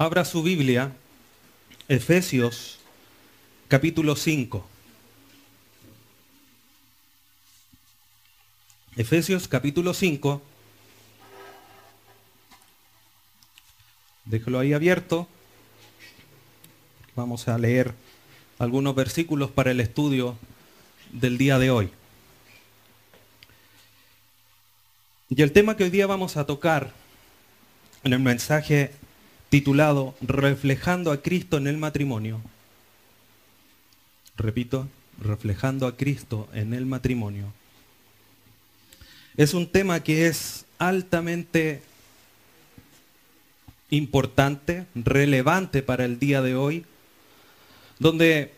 Abra su Biblia, Efesios capítulo 5. Efesios capítulo 5. Déjelo ahí abierto. Vamos a leer algunos versículos para el estudio del día de hoy. Y el tema que hoy día vamos a tocar en el mensaje titulado Reflejando a Cristo en el matrimonio. Repito, reflejando a Cristo en el matrimonio. Es un tema que es altamente importante, relevante para el día de hoy, donde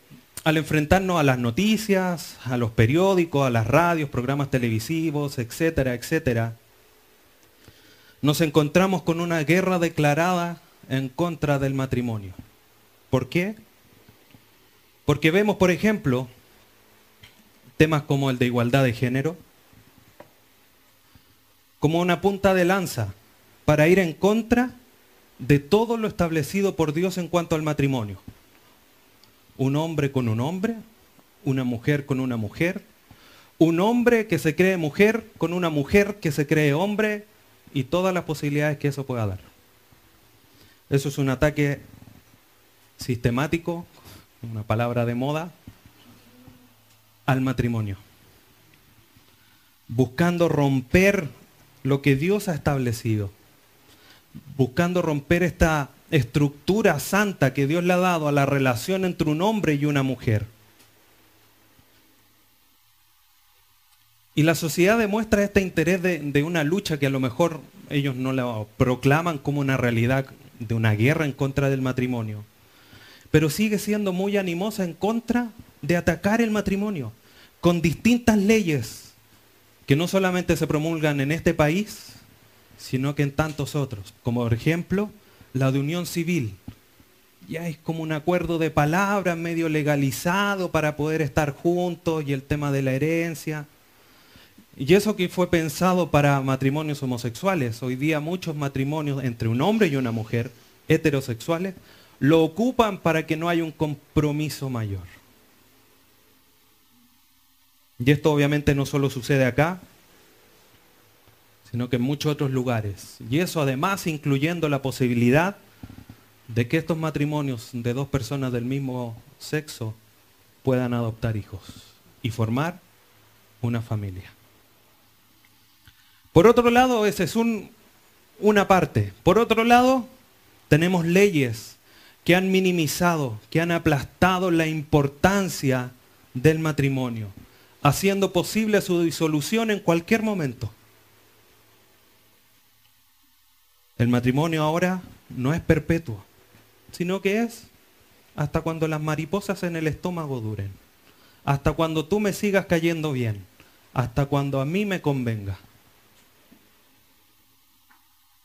al enfrentarnos a las noticias, a los periódicos, a las radios, programas televisivos, etcétera, etcétera, nos encontramos con una guerra declarada en contra del matrimonio. ¿Por qué? Porque vemos, por ejemplo, temas como el de igualdad de género, como una punta de lanza para ir en contra de todo lo establecido por Dios en cuanto al matrimonio. Un hombre con un hombre, una mujer con una mujer, un hombre que se cree mujer con una mujer que se cree hombre y todas las posibilidades que eso pueda dar. Eso es un ataque sistemático, una palabra de moda, al matrimonio. Buscando romper lo que Dios ha establecido. Buscando romper esta estructura santa que Dios le ha dado a la relación entre un hombre y una mujer. Y la sociedad demuestra este interés de, de, una lucha que a lo mejor ellos no la proclaman como una realidad de una guerra en contra del matrimonio, pero sigue siendo muy animosa en contra de atacar el matrimonio, con distintas leyes que no solamente se promulgan en este país, sino que en tantos otros, como por ejemplo la de unión civil. Ya es como un acuerdo de palabras medio legalizado para poder estar juntos y el tema de la herencia. Y eso que fue pensado para matrimonios homosexuales, hoy día muchos matrimonios entre un hombre y una mujer heterosexuales lo ocupan para que no haya un compromiso mayor. Y esto obviamente no solo sucede acá, sino que en muchos otros lugares. Y eso además incluyendo la posibilidad de que estos matrimonios de dos personas del mismo sexo puedan adoptar hijos y formar una familia. Por otro lado, esa es un, una parte. Por otro lado, tenemos leyes que han minimizado, que han aplastado la importancia del matrimonio, haciendo posible su disolución en cualquier momento. El matrimonio ahora no es perpetuo, sino que es hasta cuando las mariposas en el estómago duren, hasta cuando tú me sigas cayendo bien, hasta cuando a mí me convenga.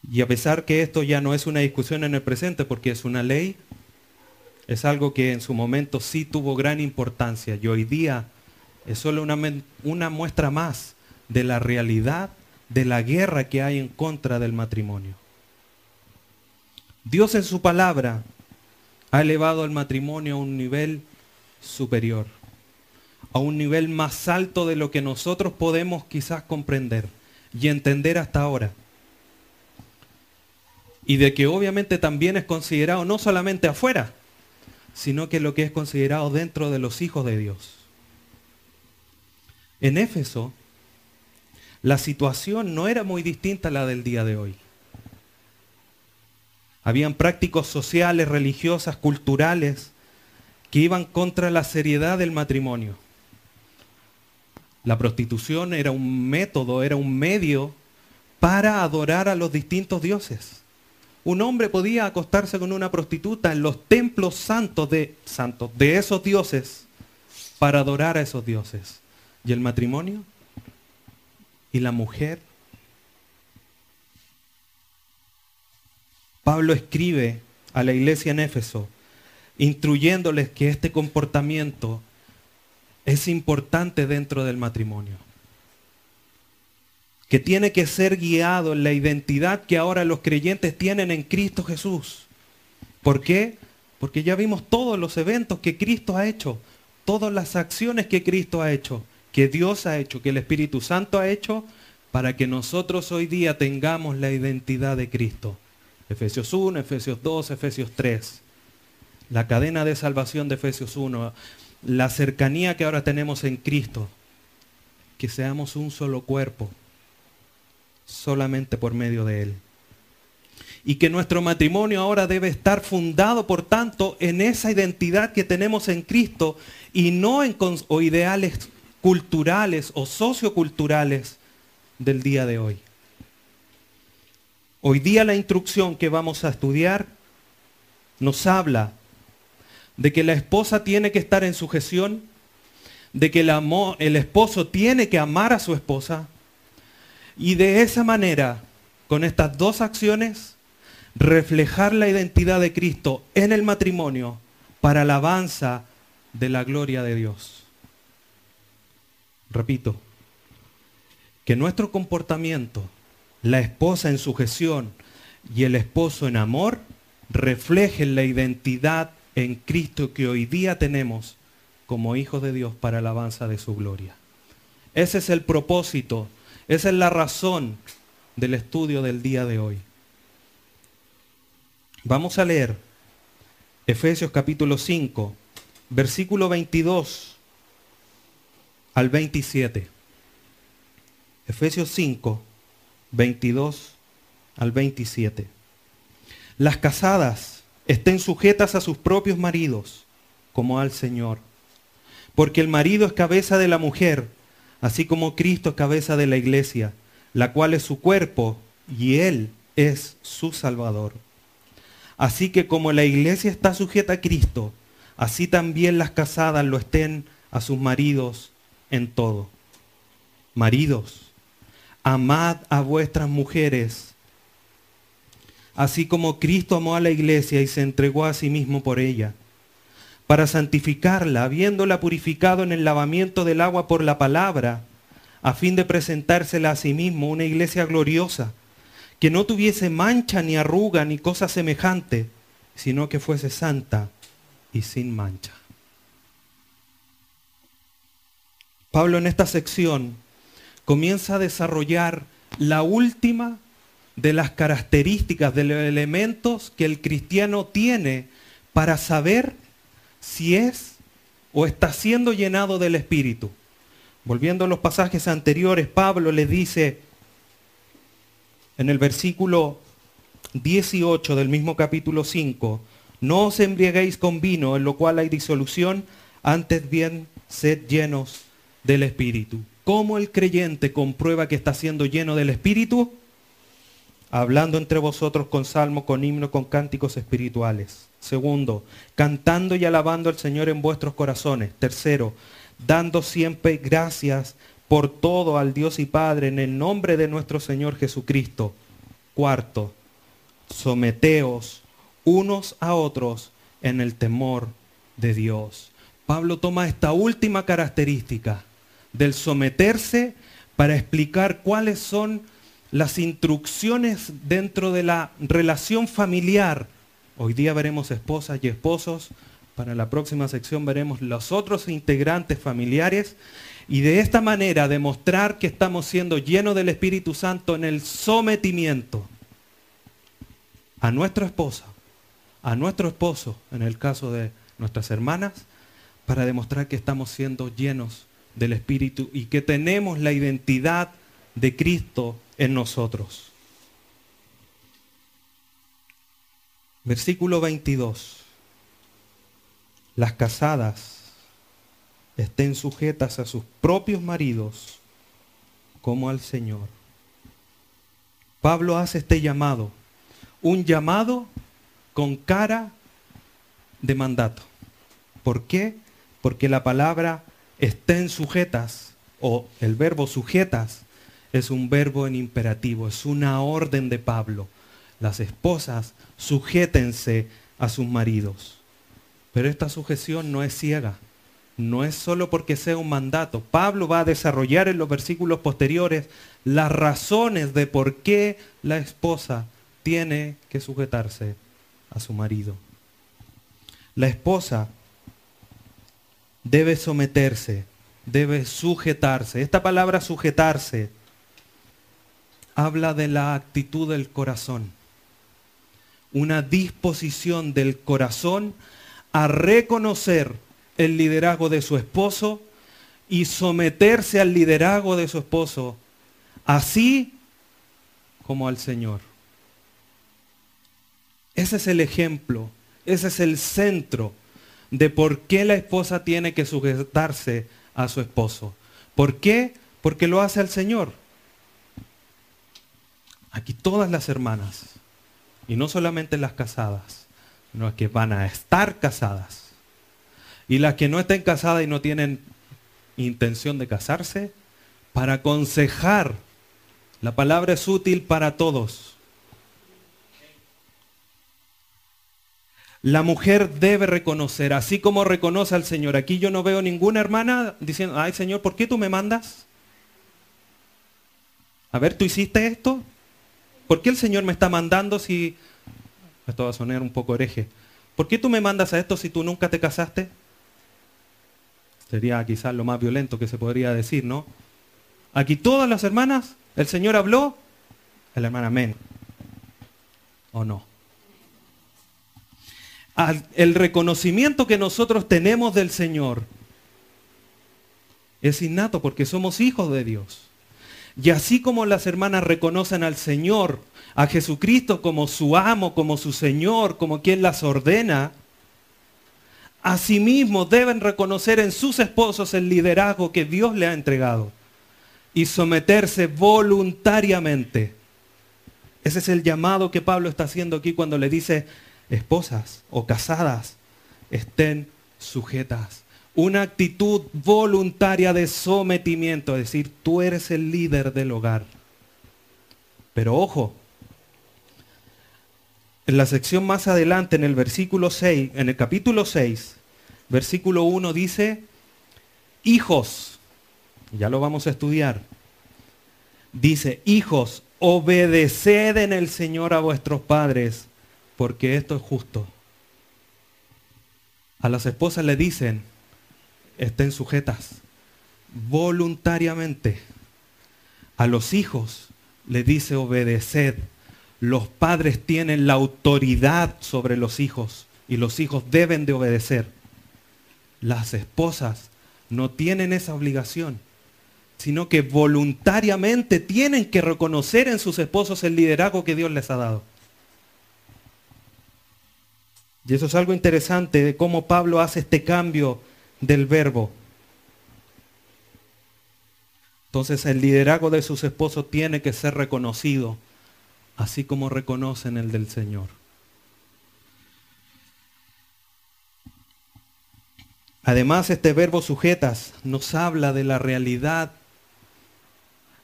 Y a pesar que esto ya no es una discusión en el presente porque es una ley, es algo que en su momento sí tuvo gran importancia y hoy día es solo una, una muestra más de la realidad de la guerra que hay en contra del matrimonio. Dios en su palabra ha elevado el matrimonio a un nivel superior, a un nivel más alto de lo que nosotros podemos quizás comprender y entender hasta ahora y de que obviamente también es considerado no solamente afuera, sino que lo que es considerado dentro de los hijos de Dios. En Éfeso, la situación no era muy distinta a la del día de hoy. Habían prácticos sociales, religiosas, culturales, que iban contra la seriedad del matrimonio. La prostitución era un método, era un medio para adorar a los distintos dioses un hombre podía acostarse con una prostituta en los templos santos de, santos de esos dioses para adorar a esos dioses. ¿Y el matrimonio? ¿Y la mujer? Pablo escribe a la iglesia en Éfeso, instruyéndoles que este comportamiento es importante dentro del matrimonio que tiene que ser guiado en la identidad que ahora los creyentes tienen en Cristo Jesús. ¿Por qué? Porque ya vimos todos los eventos que Cristo ha hecho, todas las acciones que Cristo ha hecho, que Dios ha hecho, que el Espíritu Santo ha hecho, para que nosotros hoy día tengamos la identidad de Cristo. Efesios 1, Efesios 2, Efesios 3. La cadena de salvación de Efesios 1, la cercanía que ahora tenemos en Cristo, que seamos un solo cuerpo, solamente por medio de Él. Y que nuestro matrimonio ahora debe estar fundado, por tanto, en esa identidad que tenemos en Cristo y no en o ideales culturales o socioculturales del día de hoy. Hoy día la instrucción que vamos a estudiar nos habla de que la esposa tiene que estar en sujeción, de que el, el esposo tiene que amar a su esposa y de esa manera, con estas dos acciones, reflejar la identidad de Cristo en el matrimonio para alabanza de la gloria de Dios. Repito, que nuestro comportamiento, la esposa en sujeción y el esposo en amor, reflejen la identidad en Cristo que hoy día tenemos como hijos de Dios para alabanza de su gloria. Ese es el propósito, esa es la razón del estudio del día de hoy. Vamos a leer Efesios capítulo 5, versículo 22 al 27. Efesios 5, 22 al 27. Las casadas estén sujetas a sus propios maridos, como al Señor. Porque el marido es cabeza de la mujer, así como Cristo es cabeza de la iglesia, la cual es su cuerpo y Él es su Salvador. Así que como la iglesia está sujeta a Cristo, así también las casadas lo estén a sus maridos en todo. Maridos, amad a vuestras mujeres, así como Cristo amó a la iglesia y se entregó a sí mismo por ella, para santificarla, habiéndola purificado en el lavamiento del agua por la palabra, a fin de presentársela a sí mismo una iglesia gloriosa que no tuviese mancha ni arruga ni cosa semejante, sino que fuese santa y sin mancha. Pablo en esta sección comienza a desarrollar la última de las características, de los elementos que el cristiano tiene para saber si es o está siendo llenado del Espíritu. Volviendo a los pasajes anteriores, Pablo le dice, en el versículo 18 del mismo capítulo 5, no os embriaguéis con vino, en lo cual hay disolución, antes bien sed llenos del Espíritu. ¿Cómo el creyente comprueba que está siendo lleno del Espíritu? Hablando entre vosotros con salmo, con himno, con cánticos espirituales. Segundo, cantando y alabando al Señor en vuestros corazones. Tercero, dando siempre gracias por todo al Dios y Padre en el nombre de nuestro Señor Jesucristo. Cuarto, someteos unos a otros en el temor de Dios. Pablo toma esta última característica del someterse para explicar cuáles son las instrucciones dentro de la relación familiar. Hoy día veremos esposas y esposos, para la próxima sección veremos los otros integrantes familiares y de esta manera demostrar que estamos siendo llenos del Espíritu Santo en el sometimiento a nuestra esposa, a nuestro esposo, en el caso de nuestras hermanas, para demostrar que estamos siendo llenos del Espíritu y que tenemos la identidad de Cristo en nosotros. Versículo 22. Las casadas estén sujetas a sus propios maridos como al Señor. Pablo hace este llamado, un llamado con cara de mandato. ¿Por qué? Porque la palabra estén sujetas o el verbo sujetas es un verbo en imperativo, es una orden de Pablo. Las esposas sujétense a sus maridos. Pero esta sujeción no es ciega, no es solo porque sea un mandato. Pablo va a desarrollar en los versículos posteriores las razones de por qué la esposa tiene que sujetarse a su marido. La esposa debe someterse, debe sujetarse. Esta palabra sujetarse habla de la actitud del corazón. Una disposición del corazón a reconocer el liderazgo de su esposo y someterse al liderazgo de su esposo, así como al Señor. Ese es el ejemplo, ese es el centro de por qué la esposa tiene que sujetarse a su esposo. ¿Por qué? Porque lo hace al Señor. Aquí todas las hermanas, y no solamente las casadas, sino que van a estar casadas. Y las que no estén casadas y no tienen intención de casarse, para aconsejar. La palabra es útil para todos. La mujer debe reconocer, así como reconoce al Señor. Aquí yo no veo ninguna hermana diciendo, ay Señor, ¿por qué tú me mandas? A ver, ¿tú hiciste esto? ¿Por qué el Señor me está mandando si... Esto va a sonar un poco hereje. ¿Por qué tú me mandas a esto si tú nunca te casaste? Sería quizás lo más violento que se podría decir, ¿no? Aquí todas las hermanas, el Señor habló, la hermana amén. ¿O no? el reconocimiento que nosotros tenemos del Señor es innato porque somos hijos de Dios. Y así como las hermanas reconocen al Señor, a Jesucristo como su amo, como su Señor, como quien las ordena, asimismo deben reconocer en sus esposos el liderazgo que Dios le ha entregado y someterse voluntariamente. Ese es el llamado que Pablo está haciendo aquí cuando le dice, esposas o casadas estén sujetas. Una actitud voluntaria de sometimiento, es decir, tú eres el líder del hogar. Pero ojo, en la sección más adelante, en el versículo 6, en el capítulo 6, versículo 1 dice, hijos, ya lo vamos a estudiar, dice, hijos, obedeced en el Señor a vuestros padres porque esto es justo. A las esposas le dicen, estén sujetas voluntariamente. A los hijos le dice obedeced. Los padres tienen la autoridad sobre los hijos y los hijos deben de obedecer. Las esposas no tienen esa obligación, sino que voluntariamente tienen que reconocer en sus esposos el liderazgo que Dios les ha dado. Y eso es algo interesante de cómo Pablo hace este cambio del verbo. Entonces el liderazgo de sus esposos tiene que ser reconocido, así como reconocen el del Señor. Además, este verbo sujetas nos habla de la realidad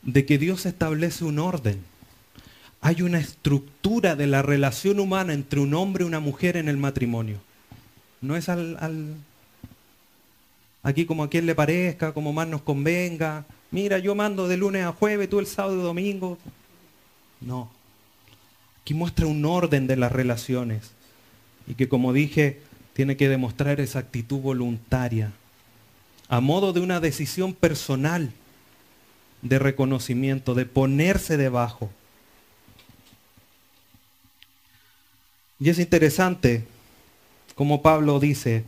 de que Dios establece un orden hay una estructura de la relación humana entre un hombre y una mujer en el matrimonio. No es al, aquí como a quien le parezca, como más nos convenga. Mira, yo mando de lunes a jueves, tú el sábado y domingo. No. Aquí muestra un orden de las relaciones y que como dije, tiene que demostrar esa actitud voluntaria, a modo de una decisión personal de reconocimiento, de ponerse debajo. Y es interesante como Pablo dice,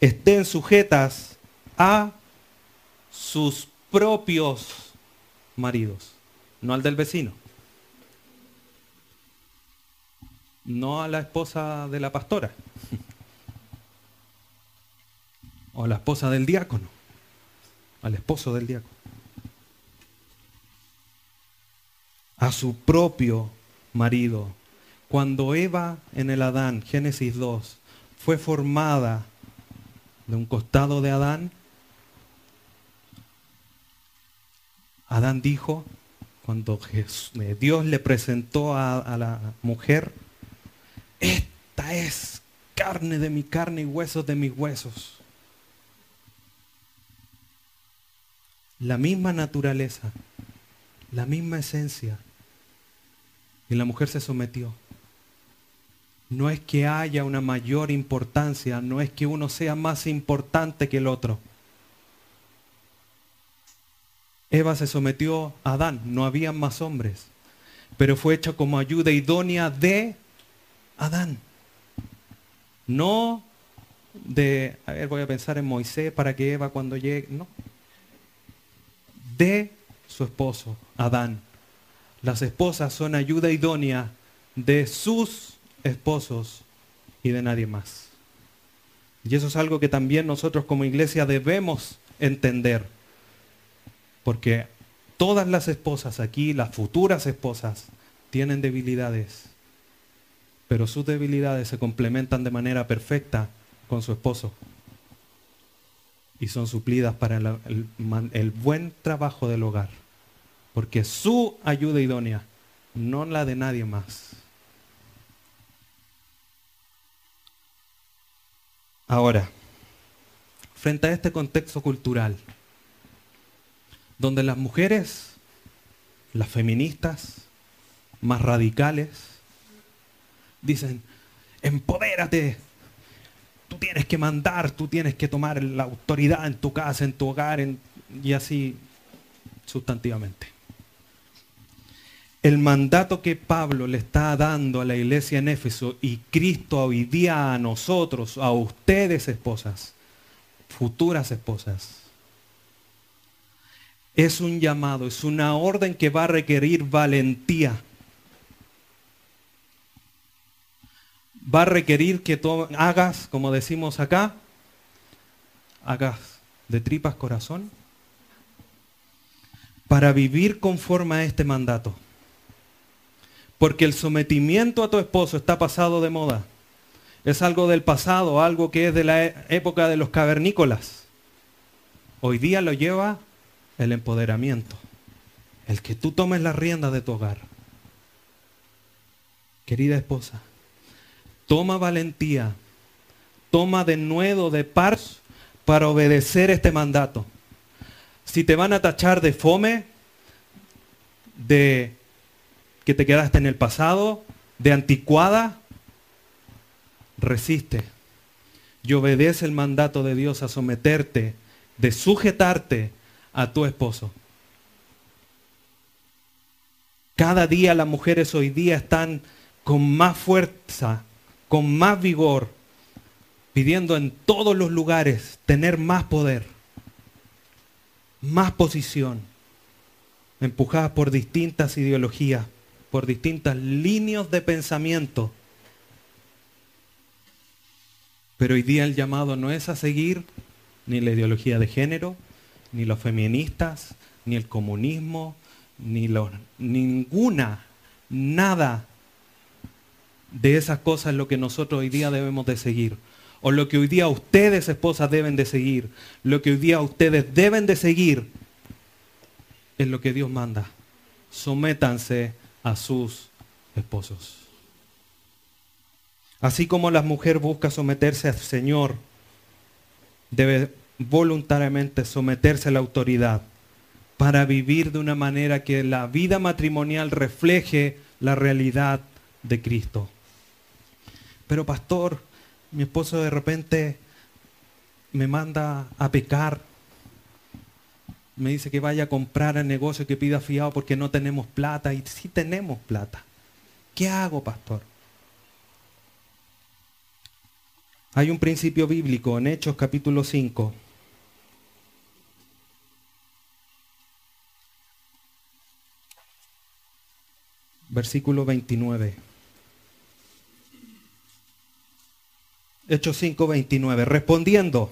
estén sujetas a sus propios maridos, no al del vecino, no a la esposa de la pastora, o la esposa del diácono, al esposo del diácono, a su propio marido. Cuando Eva en el Adán, Génesis 2, fue formada de un costado de Adán, Adán dijo, cuando eh, Dios le presentó a, a la mujer, esta es carne de mi carne y huesos de mis huesos. La misma naturaleza, la misma esencia. Y la mujer se sometió. No es que haya una mayor importancia, no es que uno sea más importante que el otro. Eva se sometió a Adán, no había más hombres, pero fue hecha como ayuda idónea de Adán. No de, a ver, voy a pensar en Moisés para que Eva cuando llegue, no. De su esposo, Adán. Las esposas son ayuda idónea de sus esposos y de nadie más. Y eso es algo que también nosotros como iglesia debemos entender. Porque todas las esposas aquí, las futuras esposas, tienen debilidades. Pero sus debilidades se complementan de manera perfecta con su esposo. Y son suplidas para el, el buen trabajo del hogar. Porque su ayuda idónea, no la de nadie más. Ahora, frente a este contexto cultural, donde las mujeres, las feministas, más radicales, dicen, empodérate, tú tienes que mandar, tú tienes que tomar la autoridad en tu casa, en tu hogar, y así sustantivamente. El mandato que Pablo le está dando a la iglesia en Éfeso y Cristo hoy día a nosotros, a ustedes esposas, futuras esposas, es un llamado, es una orden que va a requerir valentía. Va a requerir que hagas, como decimos acá, hagas de tripas corazón, para vivir conforme a este mandato. Porque el sometimiento a tu esposo está pasado de moda. Es algo del pasado, algo que es de la época de los cavernícolas. Hoy día lo lleva el empoderamiento. El que tú tomes la rienda de tu hogar. Querida esposa, toma valentía, toma de nuevo de par para obedecer este mandato. Si te van a tachar de fome, de que te quedaste en el pasado, de anticuada, resiste y obedece el mandato de Dios a someterte, de sujetarte a tu esposo. Cada día las mujeres hoy día están con más fuerza, con más vigor, pidiendo en todos los lugares tener más poder, más posición, empujadas por distintas ideologías por distintas líneas de pensamiento. Pero hoy día el llamado no es a seguir ni la ideología de género, ni los feministas, ni el comunismo, ni los, ninguna, nada de esas cosas es lo que nosotros hoy día debemos de seguir. O lo que hoy día ustedes, esposas, deben de seguir. Lo que hoy día ustedes deben de seguir es lo que Dios manda. Sométanse a sus esposos. Así como la mujer busca someterse al Señor, debe voluntariamente someterse a la autoridad para vivir de una manera que la vida matrimonial refleje la realidad de Cristo. Pero pastor, mi esposo de repente me manda a pecar me dice que vaya a comprar al negocio que pida fiado porque no tenemos plata. Y sí tenemos plata. ¿Qué hago, pastor? Hay un principio bíblico en Hechos capítulo 5. Versículo 29. Hechos 5, 29. Respondiendo,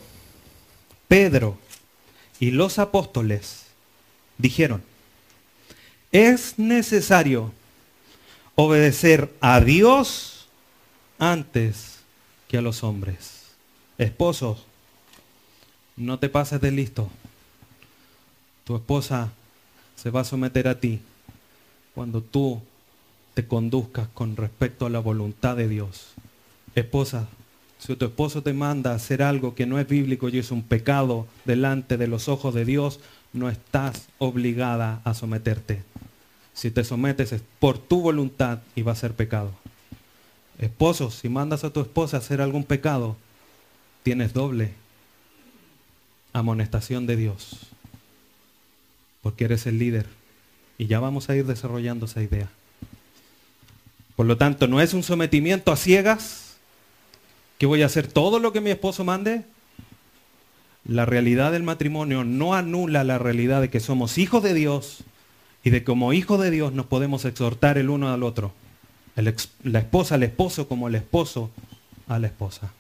Pedro y los apóstoles dijeron, es necesario obedecer a Dios antes que a los hombres. Esposos, no te pases de listo. Tu esposa se va a someter a ti cuando tú te conduzcas con respecto a la voluntad de Dios. Esposa, si tu esposo te manda a hacer algo que no es bíblico y es un pecado delante de los ojos de Dios, no estás obligada a someterte. Si te sometes es por tu voluntad y va a ser pecado. Esposos, si mandas a tu esposa a hacer algún pecado, tienes doble amonestación de Dios, porque eres el líder. Y ya vamos a ir desarrollando esa idea. Por lo tanto, no es un sometimiento a ciegas, que voy a hacer todo lo que mi esposo mande. La realidad del matrimonio no anula la realidad de que somos hijos de Dios y de como hijos de Dios nos podemos exhortar el uno al otro. la esposa al esposo como el esposo a la esposa.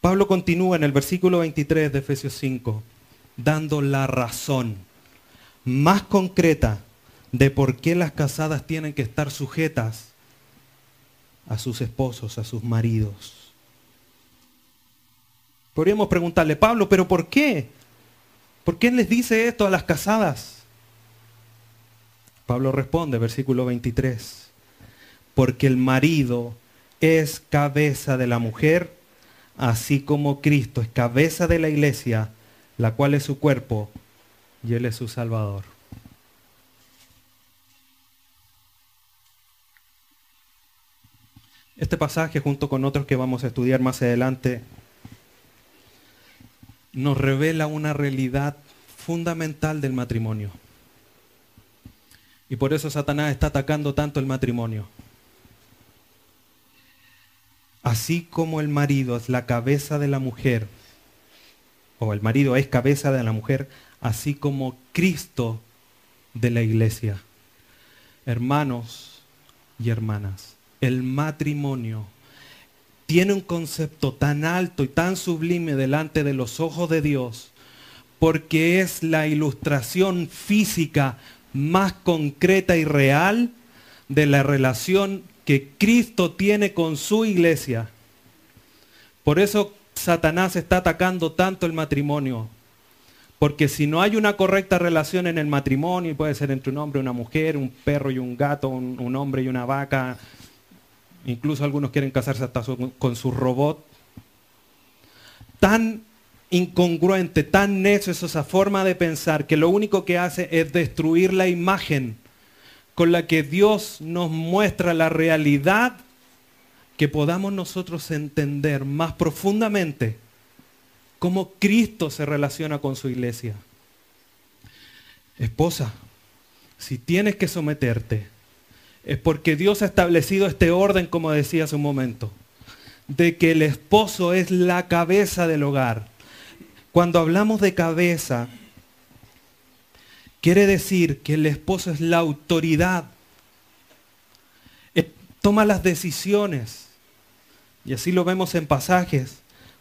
Pablo continúa en el versículo 23 de Efesios 5, dando la razón más concreta de por qué las casadas tienen que estar sujetas a sus esposos, a sus maridos. Podríamos preguntarle, Pablo, ¿pero por qué? ¿Por qué les dice esto a las casadas? Pablo responde, versículo 23, porque el marido es cabeza de la mujer, así como Cristo es cabeza de la iglesia, la cual es su cuerpo, y Él es su Salvador. Este pasaje, junto con otros que vamos a estudiar más adelante, nos revela una realidad fundamental del matrimonio. Y por eso Satanás está atacando tanto el matrimonio. Así como el marido es la cabeza de la mujer, o el marido es cabeza de la mujer, así como Cristo de la iglesia. Hermanos y hermanas, el matrimonio tiene un concepto tan alto y tan sublime delante de los ojos de Dios, porque es la ilustración física más concreta y real de la relación que Cristo tiene con su iglesia. Por eso Satanás está atacando tanto el matrimonio. Porque si no hay una correcta relación en el matrimonio, y puede ser entre un hombre y una mujer, un perro y un gato, un, un hombre y una vaca, incluso algunos quieren casarse hasta con su robot, tan incongruente, tan necio es esa forma de pensar que lo único que hace es destruir la imagen con la que Dios nos muestra la realidad que podamos nosotros entender más profundamente cómo Cristo se relaciona con su iglesia. Esposa, si tienes que someterte, es porque Dios ha establecido este orden, como decía hace un momento, de que el esposo es la cabeza del hogar. Cuando hablamos de cabeza, quiere decir que el esposo es la autoridad, toma las decisiones. Y así lo vemos en pasajes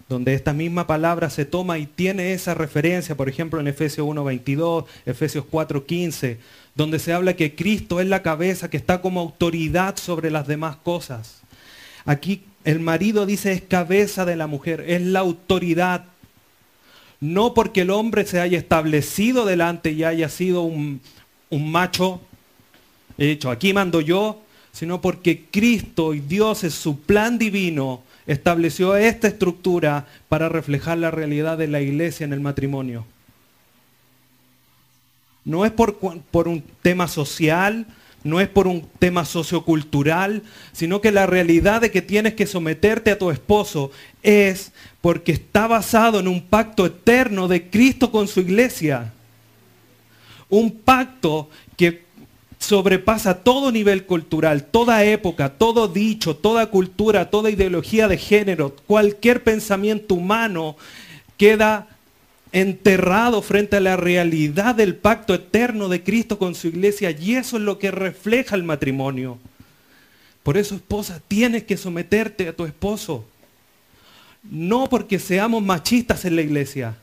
donde esta misma palabra se toma y tiene esa referencia, por ejemplo en Efesios 1.22, Efesios 4.15, donde se habla que Cristo es la cabeza que está como autoridad sobre las demás cosas. Aquí el marido dice es cabeza de la mujer, es la autoridad. No porque el hombre se haya establecido delante y haya sido un, un macho, hecho, aquí mando yo, sino porque Cristo y Dios es su plan divino estableció esta estructura para reflejar la realidad de la iglesia en el matrimonio. No es por, un tema social, no es por un tema sociocultural, sino que la realidad de que tienes que someterte a tu esposo es porque está basado en un pacto eterno de Cristo con su iglesia. Un pacto que sobrepasa todo nivel cultural, toda época, todo dicho, toda cultura, toda ideología de género, cualquier pensamiento humano queda enterrado frente a la realidad del pacto eterno de Cristo con su iglesia y eso es lo que refleja el matrimonio. Por eso, esposa, tienes que someterte a tu esposo. No porque seamos machistas en la iglesia,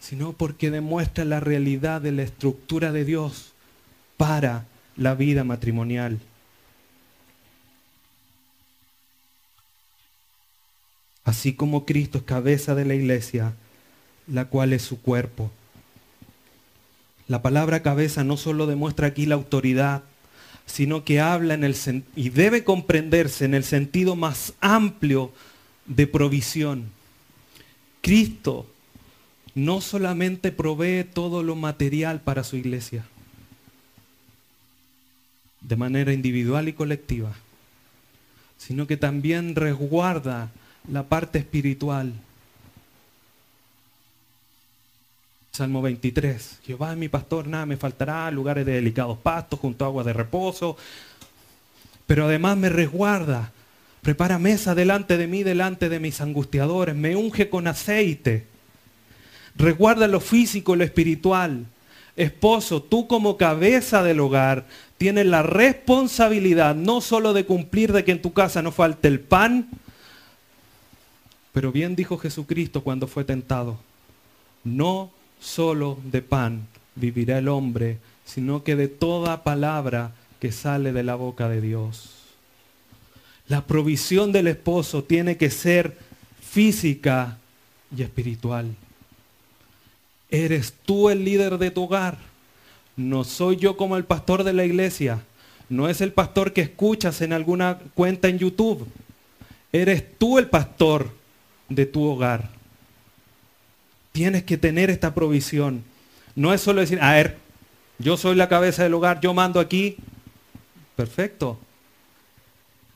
sino porque demuestra la realidad de la estructura de Dios para la vida matrimonial. Así como Cristo es cabeza de la iglesia, la cual es su cuerpo. La palabra cabeza no solo demuestra aquí la autoridad, sino que habla en el y debe comprenderse en el sentido más amplio de provisión. Cristo no solamente provee todo lo material para su iglesia, de manera individual y colectiva, sino que también resguarda la parte espiritual. Salmo 23. Jehová es mi pastor, nada me faltará, lugares de delicados pastos, junto a aguas de reposo. Pero además me resguarda, prepara mesa delante de mí, delante de mis angustiadores, me unge con aceite. Resguarda lo físico, lo espiritual. Esposo, tú como cabeza del hogar tienes la responsabilidad no solo de cumplir de que en tu casa no falte el pan, pero bien dijo Jesucristo cuando fue tentado, no solo de pan vivirá el hombre, sino que de toda palabra que sale de la boca de Dios. La provisión del esposo tiene que ser física y espiritual. Eres tú el líder de tu hogar. No soy yo como el pastor de la iglesia. No es el pastor que escuchas en alguna cuenta en YouTube. Eres tú el pastor de tu hogar. Tienes que tener esta provisión. No es solo decir, a ver, yo soy la cabeza del hogar, yo mando aquí. Perfecto.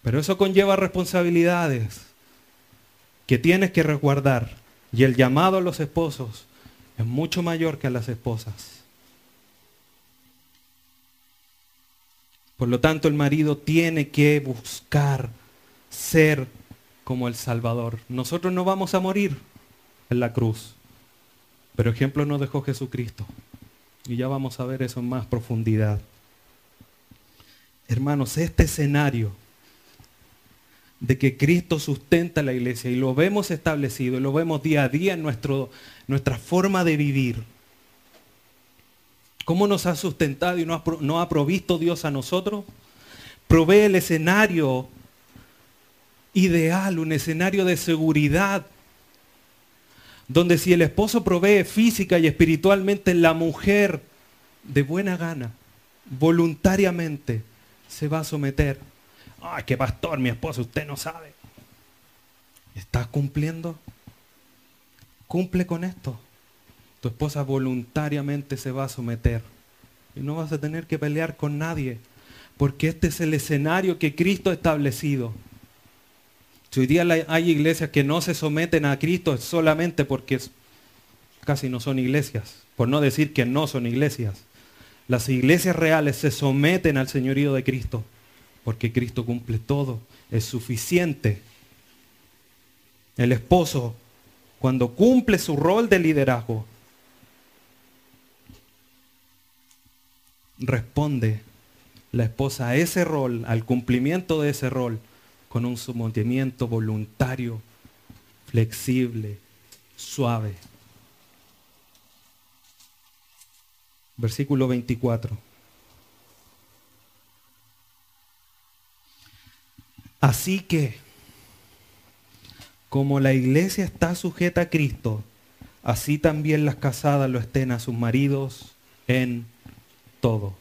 Pero eso conlleva responsabilidades que tienes que resguardar. Y el llamado a los esposos es mucho mayor que a las esposas. Por lo tanto, el marido tiene que buscar ser como el Salvador. Nosotros no vamos a morir en la cruz, pero ejemplo nos dejó Jesucristo. Y ya vamos a ver eso en más profundidad. Hermanos, este escenario de que Cristo sustenta la iglesia y lo vemos establecido y lo vemos día a día en nuestro, nuestra forma de vivir. ¿Cómo nos ha sustentado y no ha provisto Dios a nosotros? Provee el escenario ideal, un escenario de seguridad, donde si el esposo provee física y espiritualmente, la mujer de buena gana, voluntariamente, se va a someter. Ay, qué pastor, mi esposo, usted no sabe. ¿Estás cumpliendo? Cumple con esto. Tu esposa voluntariamente se va a someter. Y no vas a tener que pelear con nadie, porque este es el escenario que Cristo ha establecido. Si hoy día hay iglesias que no se someten a Cristo solamente porque casi no son iglesias, por no decir que no son iglesias. Las iglesias reales se someten al señorío de Cristo porque Cristo cumple todo, es suficiente. El esposo, cuando cumple su rol de liderazgo, responde la esposa a ese rol, al cumplimiento de ese rol, con un sometimiento voluntario, flexible, suave. Versículo 24. Así que, como la iglesia está sujeta a Cristo, así también las casadas lo estén a sus maridos en todo.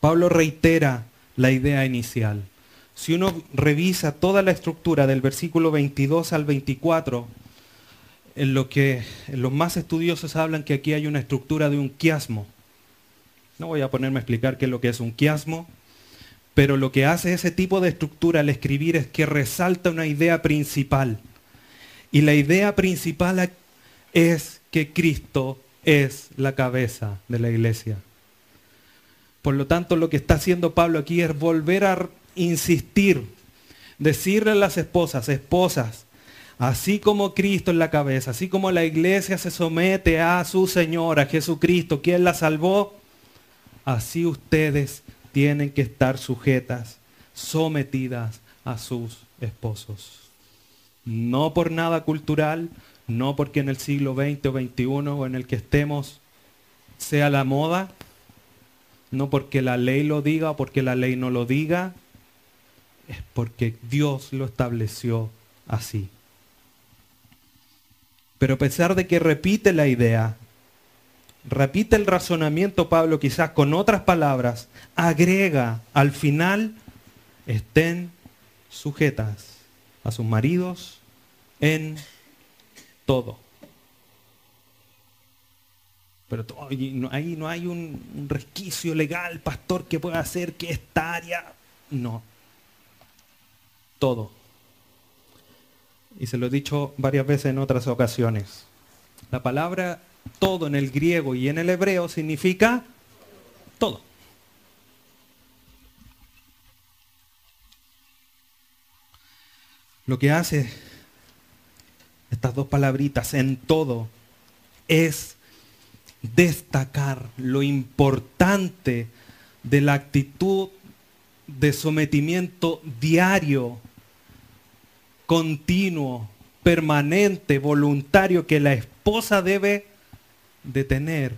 Pablo reitera la idea inicial si uno revisa toda la estructura del versículo 22 al 24, en lo que los más estudiosos hablan que aquí hay una estructura de un quiasmo. No voy a ponerme a explicar qué es lo que es un quiasmo, pero lo que hace ese tipo de estructura al escribir es que resalta una idea principal. Y la idea principal es que Cristo es la cabeza de la iglesia. Por lo tanto, lo que está haciendo Pablo aquí es volver a insistir, decirle a las esposas, esposas, así como Cristo en la cabeza, así como la iglesia se somete a su Señor, a Jesucristo, quien la salvó, así ustedes tienen que estar sujetas, sometidas a sus esposos. No por nada cultural, no porque en el siglo XX o XXI o en el que estemos sea la moda, no porque la ley lo diga o porque la ley no lo diga, es porque Dios lo estableció así. Pero a pesar de que repite la idea, repite el razonamiento Pablo quizás con otras palabras, agrega al final, estén sujetas a sus maridos en todo. Pero ahí no hay un, resquicio legal, pastor, que pueda hacer que esta área... No. Todo. Y se lo he dicho varias veces en otras ocasiones. La palabra todo en el griego y en el hebreo significa todo. Lo que hace estas dos palabritas en todo es destacar lo importante de la actitud de sometimiento diario, continuo, permanente, voluntario que la esposa debe de tener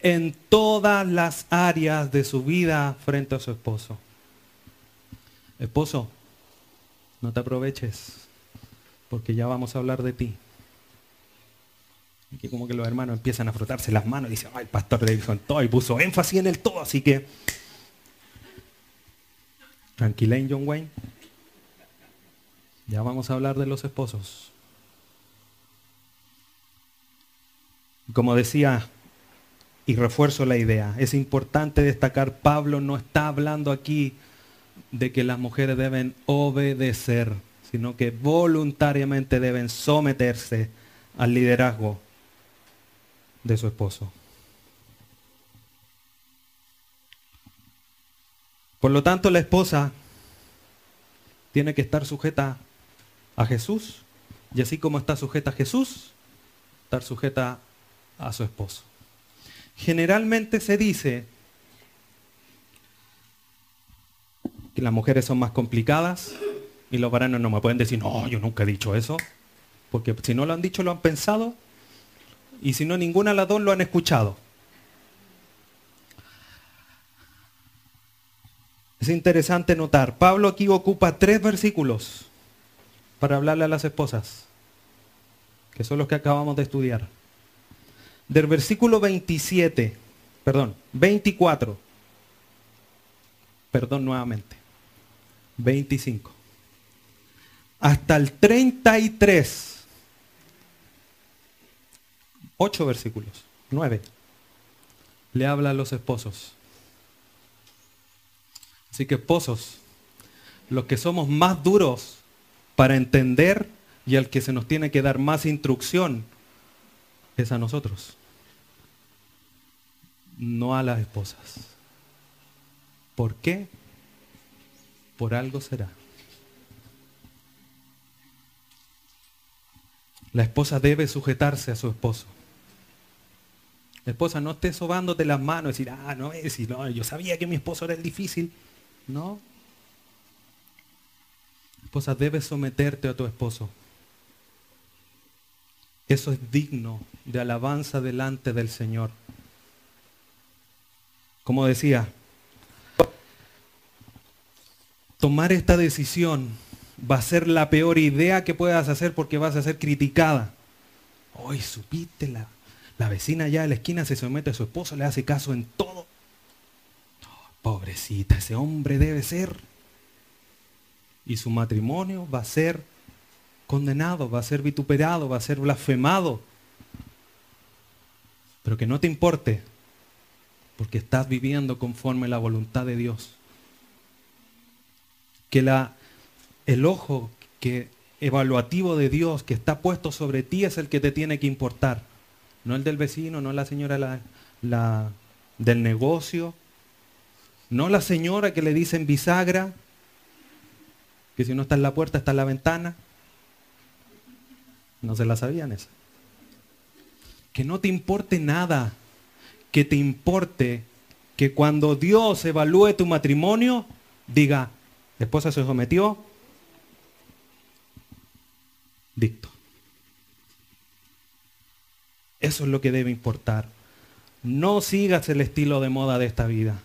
en todas las áreas de su vida frente a su esposo. Esposo, no te aproveches, porque ya vamos a hablar de ti. Aquí como que los hermanos empiezan a frotarse las manos y dicen, ay, pastor le dijo todo y puso énfasis en el todo, así que tranquila John Wayne. Ya vamos a hablar de los esposos. Como decía, y refuerzo la idea, es importante destacar, Pablo no está hablando aquí de que las mujeres deben obedecer, sino que voluntariamente deben someterse al liderazgo de su esposo. Por lo tanto, la esposa tiene que estar sujeta a Jesús y así como está sujeta a Jesús, estar sujeta a su esposo. Generalmente se dice que las mujeres son más complicadas y los varones no me pueden decir, no, yo nunca he dicho eso, porque si no lo han dicho, lo han pensado y si no, ninguna de las dos lo han escuchado. Es interesante notar, Pablo aquí ocupa tres versículos para hablarle a las esposas, que son los que acabamos de estudiar. Del versículo 27, perdón, 24, perdón nuevamente, 25, hasta el 33 Ocho versículos, nueve. Le habla a los esposos. Así que esposos, los que somos más duros para entender y al que se nos tiene que dar más instrucción es a nosotros, no a las esposas. ¿Por qué? Por algo será. La esposa debe sujetarse a su esposo. Esposa, no estés sobándote las manos y decir, ah, no, es, no, yo sabía que mi esposo era el difícil. No. Esposa, debes someterte a tu esposo. Eso es digno de alabanza delante del Señor. Como decía, tomar esta decisión va a ser la peor idea que puedas hacer porque vas a ser criticada. Hoy supiste la la vecina allá de la esquina se somete a su esposo, le hace caso en todo. pobrecita, ese hombre debe ser. Y su matrimonio va a ser condenado, va a ser vituperado, va a ser blasfemado. Pero que no te importe, porque estás viviendo conforme la voluntad de Dios. Que la, el ojo que, evaluativo de Dios que está puesto sobre ti es el que te tiene que importar no el del vecino, no la señora la, del negocio, no la señora que le dicen bisagra, que si no está en la puerta está en la ventana. No se la sabían esa. Que no te importe nada, que te importe que cuando Dios evalúe tu matrimonio, diga, esposa se sometió, dicto. Eso es lo que debe importar. No sigas el estilo de moda de esta vida.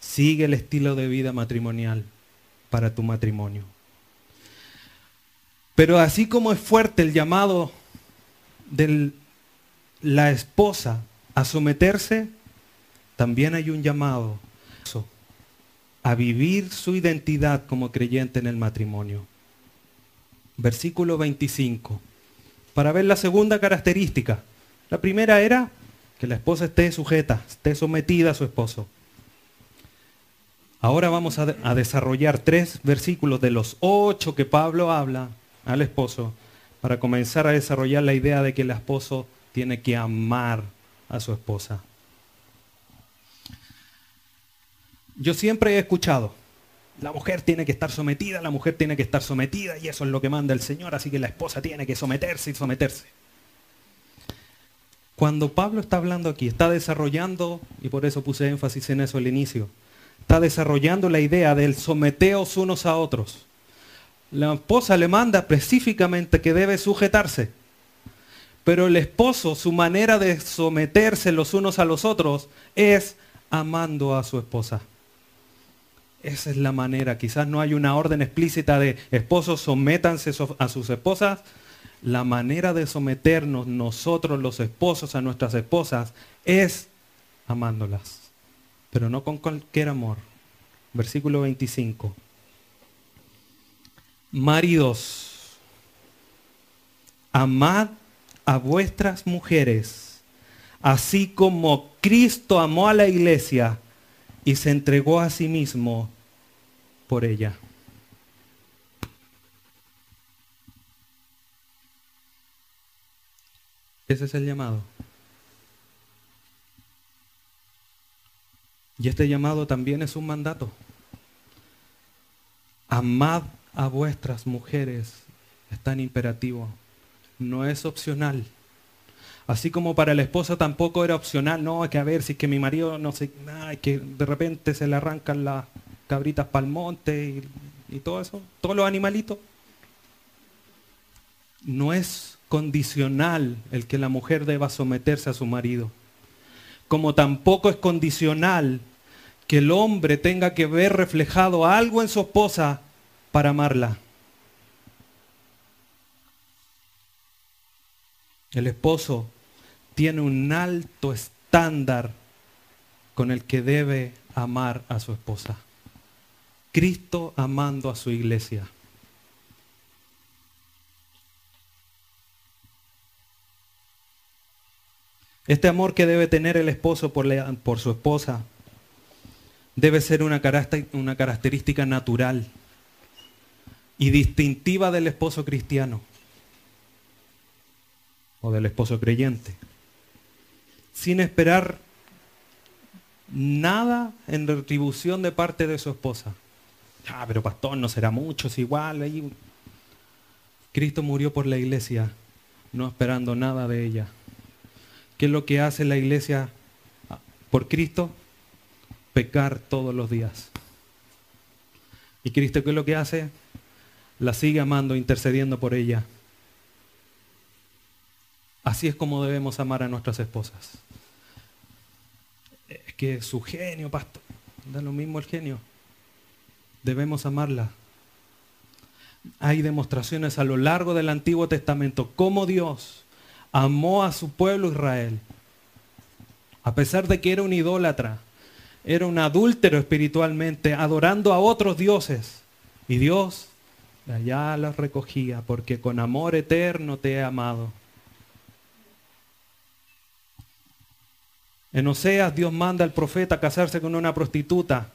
Sigue el estilo de vida matrimonial para tu matrimonio. Pero así como es fuerte el llamado de la esposa a someterse, también hay un llamado a vivir su identidad como creyente en el matrimonio. Versículo 25. Para ver la segunda característica la primera era Que la esposa esté sujeta, esté sometida a su esposo. Ahora vamos a, desarrollar tres versículos de los ocho que Pablo habla al esposo para comenzar a desarrollar la idea de que el esposo tiene que amar a su esposa. Yo siempre he escuchado, la mujer tiene que estar sometida, la mujer tiene que estar sometida y eso es lo que manda el Señor, así que la esposa tiene que someterse y someterse. Cuando Pablo está hablando aquí, está desarrollando, y por eso puse énfasis en eso al inicio, está desarrollando la idea del someteos unos a otros. La esposa le manda específicamente que debe sujetarse. Pero el esposo, su manera de someterse los unos a los otros es amando a su esposa. Esa es la manera. Quizás no hay una orden explícita de esposos sométanse a sus esposas. La manera de someternos nosotros los esposos a nuestras esposas es amándolas. Pero no con cualquier amor. Versículo 25. Maridos, amad a vuestras mujeres, así como Cristo amó a la iglesia y se entregó a sí mismo por ella. Ese es el llamado. Y este llamado también es un mandato. Amad a vuestras mujeres. Es tan imperativo no es opcional. Así como para la esposa tampoco era opcional, no, hay que a ver si es que mi marido no sé, que de repente se le arrancan las cabritas para el monte y, y todo eso, todos los animalitos. No es condicional el que la mujer deba someterse a su marido. Como tampoco es condicional que el hombre tenga que ver reflejado algo en su esposa para amarla. El esposo tiene un alto estándar con el que debe amar a su esposa. Cristo amando a su iglesia. Este amor que debe tener el esposo por, por su esposa debe ser una, característica natural y distintiva del esposo cristiano o del esposo creyente, sin esperar nada en retribución de parte de su esposa. Ah, pero pastor, no será mucho, es igual. Cristo murió por la iglesia, no esperando nada de ella. ¿Qué es lo que hace la iglesia por Cristo? Pecar todos los días. ¿Y Cristo qué es lo que hace? La sigue amando, intercediendo por ella. Así es como debemos amar a nuestras esposas. Es que su genio, pastor, da lo mismo el genio. Debemos amarla. Hay demostraciones a lo largo del Antiguo Testamento cómo Dios amó a su pueblo Israel. A pesar de que era un idólatra, era un adúltero espiritualmente, adorando a otros dioses. Y Dios allá los recogía, porque con amor eterno te he amado. En Oseas Dios manda al profeta a casarse con una prostituta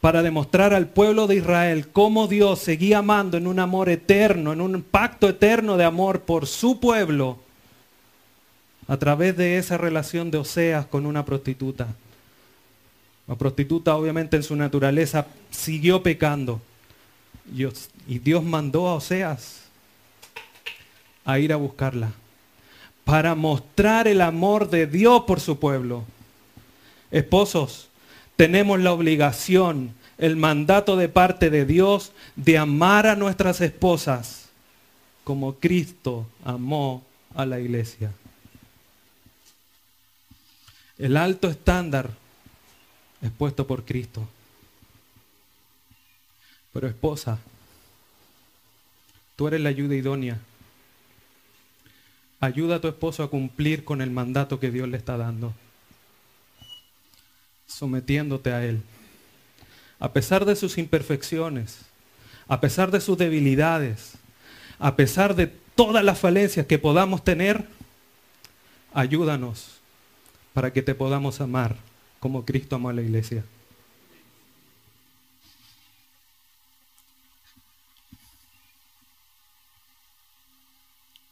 para demostrar al pueblo de Israel cómo Dios seguía amando en un amor eterno, en un pacto eterno de amor por su pueblo, a través de esa relación de Oseas con una prostituta. La prostituta obviamente en su naturaleza siguió pecando. y Dios mandó a Oseas a ir a buscarla para mostrar el amor de Dios por su pueblo. Esposos, tenemos la obligación, el mandato de parte de Dios de amar a nuestras esposas como Cristo amó a la iglesia. El alto estándar es puesto por Cristo. Pero esposa, tú eres la ayuda idónea Ayuda a tu esposo a cumplir con el mandato que Dios le está dando, sometiéndote a Él. A pesar de sus imperfecciones, a pesar de sus debilidades, a pesar de todas las falencias que podamos tener, ayúdanos para que te podamos amar como Cristo amó a la iglesia.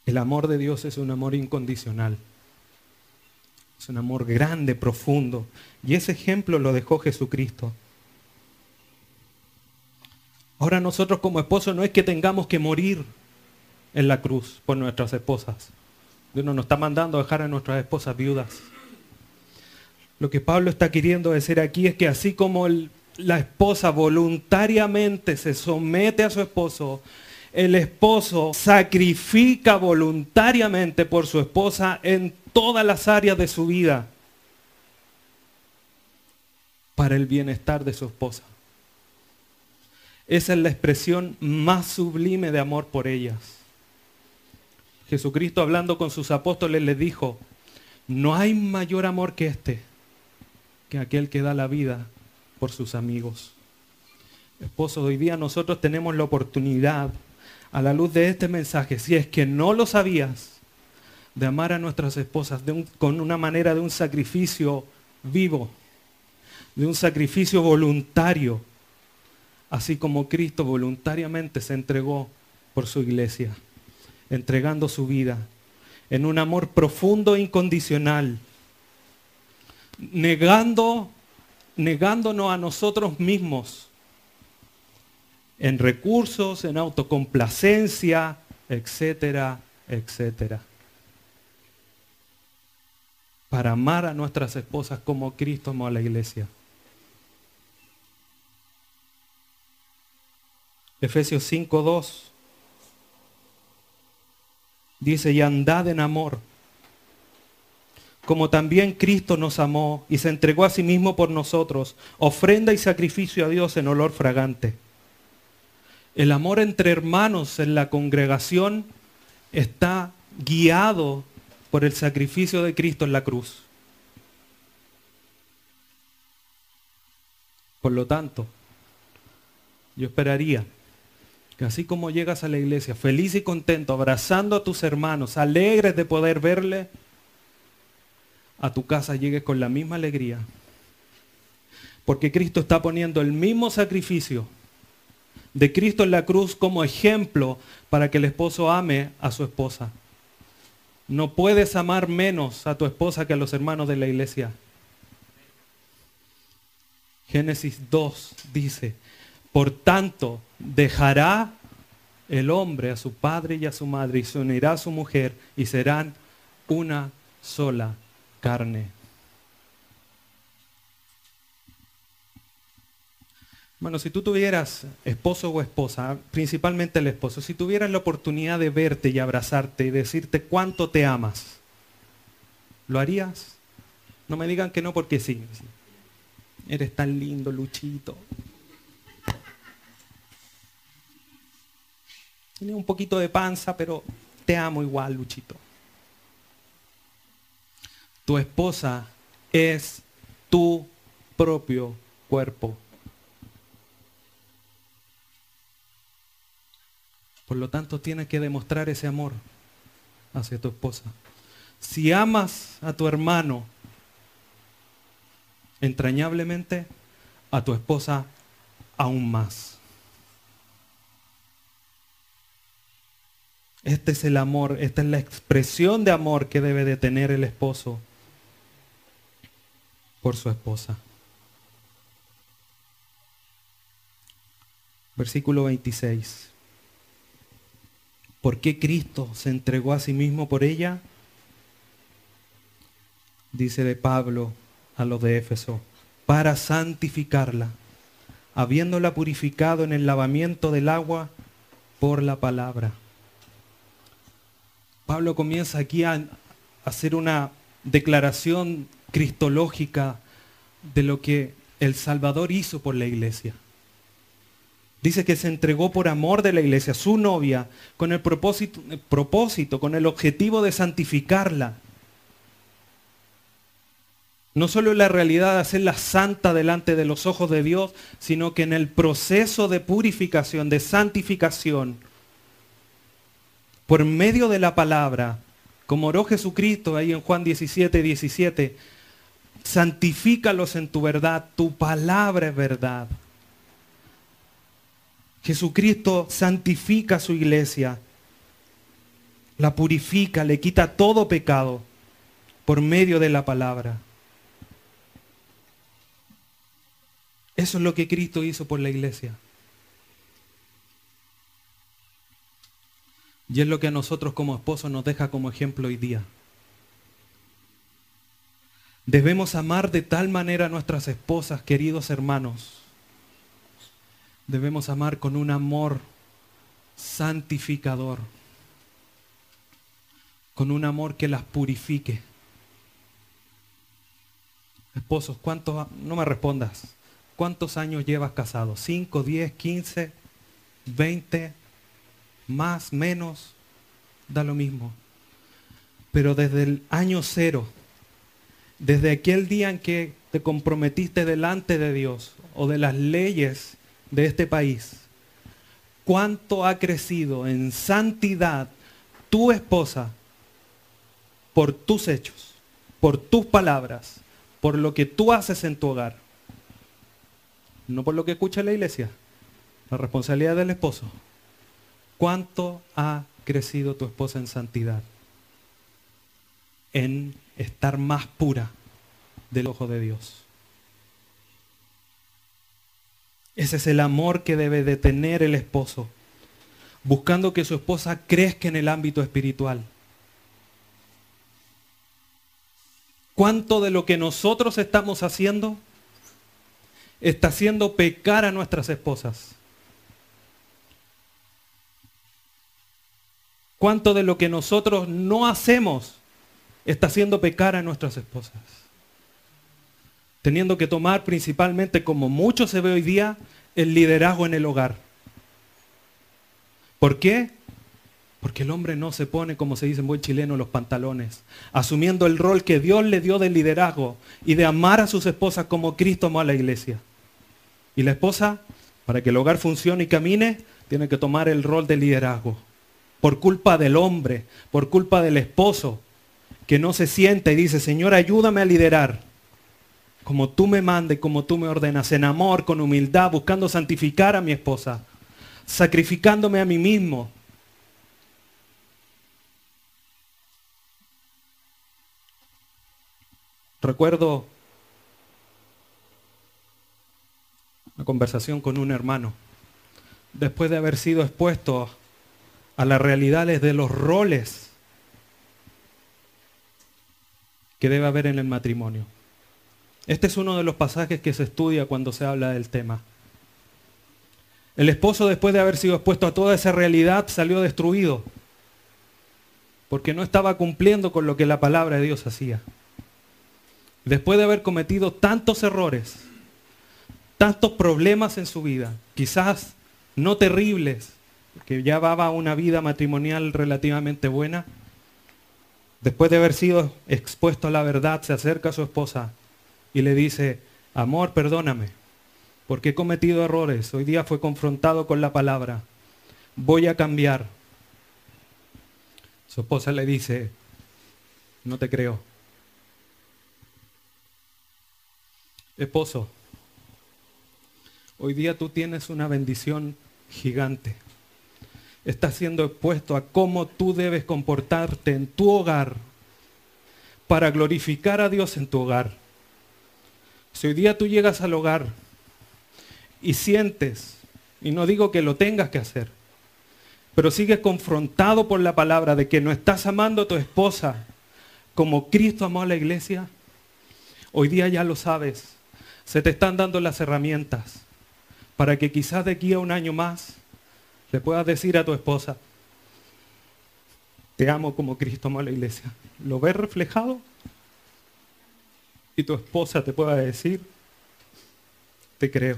El amor de Dios es un amor incondicional. Es un amor grande, profundo. Y ese ejemplo lo dejó Jesucristo. Ahora nosotros como esposos no es que tengamos que morir en la cruz por nuestras esposas. Dios no nos está mandando a dejar a nuestras esposas viudas. Lo que Pablo está queriendo decir aquí es que así como la esposa voluntariamente se somete a su esposo, el esposo sacrifica voluntariamente por su esposa en todas las áreas de su vida para el bienestar de su esposa. Esa es la expresión más sublime de amor por ellas. Jesucristo hablando con sus apóstoles les dijo, no hay mayor amor que este, que aquel que da la vida por sus amigos. Esposo, hoy día nosotros tenemos la oportunidad a la luz de este mensaje, si es que no lo sabías, de amar a nuestras esposas con una manera de un sacrificio vivo, de un sacrificio voluntario, así como Cristo voluntariamente se entregó por su iglesia, entregando su vida en un amor profundo e incondicional, negando, negándonos a nosotros mismos en recursos, en autocomplacencia, etcétera, etcétera. Para amar a nuestras esposas como Cristo amó a la iglesia. Efesios 5.2 dice, y andad en amor, como también Cristo nos amó y se entregó a sí mismo por nosotros, ofrenda y sacrificio a Dios en olor fragante. El amor entre hermanos en la congregación está guiado por el sacrificio de Cristo en la cruz. Por lo tanto, yo esperaría que así como llegas a la iglesia feliz y contento, abrazando a tus hermanos, alegres de poder verle, a tu casa llegues con la misma alegría. Porque Cristo está poniendo el mismo sacrificio de Cristo en la cruz como ejemplo para que el esposo ame a su esposa. No puedes amar menos a tu esposa que a los hermanos de la iglesia. Génesis 2 dice, por tanto, dejará el hombre a su padre y a su madre y se unirá a su mujer y serán una sola carne. Bueno, si tú tuvieras esposo o esposa, principalmente el esposo, si tuvieras la oportunidad de verte y abrazarte y decirte cuánto te amas, ¿lo harías? No me digan que no porque sí. Eres tan lindo, Luchito. Tienes un poquito de panza, pero te amo igual, Luchito. Tu esposa es tu propio cuerpo. Por lo tanto, tienes que demostrar ese amor hacia tu esposa. Si amas a tu hermano entrañablemente, a tu esposa aún más. Este es el amor, esta es la expresión de amor que debe de tener el esposo por su esposa. Versículo 26. ¿Por qué Cristo se entregó a sí mismo por ella? Dice de Pablo a los de Éfeso, para santificarla, habiéndola purificado en el lavamiento del agua por la palabra. Pablo comienza aquí a hacer una declaración cristológica de lo que el Salvador hizo por la iglesia. Dice que se entregó por amor de la iglesia, su novia, con el propósito, el propósito, con el objetivo de santificarla. No solo la realidad de hacerla santa delante de los ojos de Dios, sino que en el proceso de purificación, de santificación, por medio de la palabra, como oró Jesucristo ahí en Juan 17, 17, santifícalos en tu verdad, tu palabra es verdad. Jesucristo santifica a su iglesia, la purifica, le quita todo pecado por medio de la palabra. Eso es lo que Cristo hizo por la iglesia. Y es lo que a nosotros como esposos nos deja como ejemplo hoy día. Debemos amar de tal manera a nuestras esposas, queridos hermanos. Debemos amar con un amor santificador, con un amor que las purifique. Esposos, ¿cuántos, no me respondas, cuántos años llevas casado? ¿5, 10, 15, 20, más, menos? Da lo mismo. Pero desde el año cero, desde aquel día en que te comprometiste delante de Dios o de las leyes de este país, cuánto ha crecido en santidad tu esposa por tus hechos, por tus palabras, por lo que tú haces en tu hogar. No por lo que escucha la iglesia, la responsabilidad del esposo. ¿Cuánto ha crecido tu esposa en santidad? En estar más pura del ojo de Dios. Ese es el amor que debe de tener el esposo, buscando que su esposa crezca en el ámbito espiritual. ¿Cuánto de lo que nosotros estamos haciendo está haciendo pecar a nuestras esposas? ¿Cuánto de lo que nosotros no hacemos está haciendo pecar a nuestras esposas. Teniendo que tomar principalmente, como mucho se ve hoy día, el liderazgo en el hogar. ¿Por qué? Porque el hombre no se pone, como se dice en buen chileno, los pantalones, asumiendo el rol que Dios le dio de liderazgo y de amar a sus esposas como Cristo amó a la iglesia. Y la esposa, para que el hogar funcione y camine, tiene que tomar el rol de liderazgo. Por culpa del hombre, por culpa del esposo, que no se sienta y dice, Señor, ayúdame a liderar, como tú me mandes, como tú me ordenas, en amor, con humildad, buscando santificar a mi esposa, sacrificándome a mí mismo. Recuerdo una conversación con un hermano, después de haber sido expuesto a las realidades de los roles que debe haber en el matrimonio. Este es uno de los pasajes que se estudia cuando se habla del tema. El esposo, después de haber sido expuesto a toda esa realidad, salió destruido, porque no estaba cumpliendo con lo que la palabra de Dios hacía. Después de haber cometido tantos errores, tantos problemas en su vida, quizás no terribles, que ya va una vida matrimonial relativamente buena, después de haber sido expuesto a la verdad, se acerca a su esposa y le dice, amor, perdóname, porque he cometido errores, hoy día fue confrontado con la palabra, voy a cambiar. Su esposa le dice, no te creo. Esposo, hoy día tú tienes una bendición gigante estás siendo expuesto a cómo tú debes comportarte en tu hogar para glorificar a Dios en tu hogar. Si hoy día tú llegas al hogar y sientes, y no digo que lo tengas que hacer, pero sigues confrontado por la palabra de que no estás amando a tu esposa como Cristo amó a la iglesia, hoy día ya lo sabes. Se te están dando las herramientas para que quizás de aquí a un año más le puedas decir a tu esposa, te amo como Cristo amó a la iglesia. ¿Lo ves reflejado? Y tu esposa te pueda decir, te creo.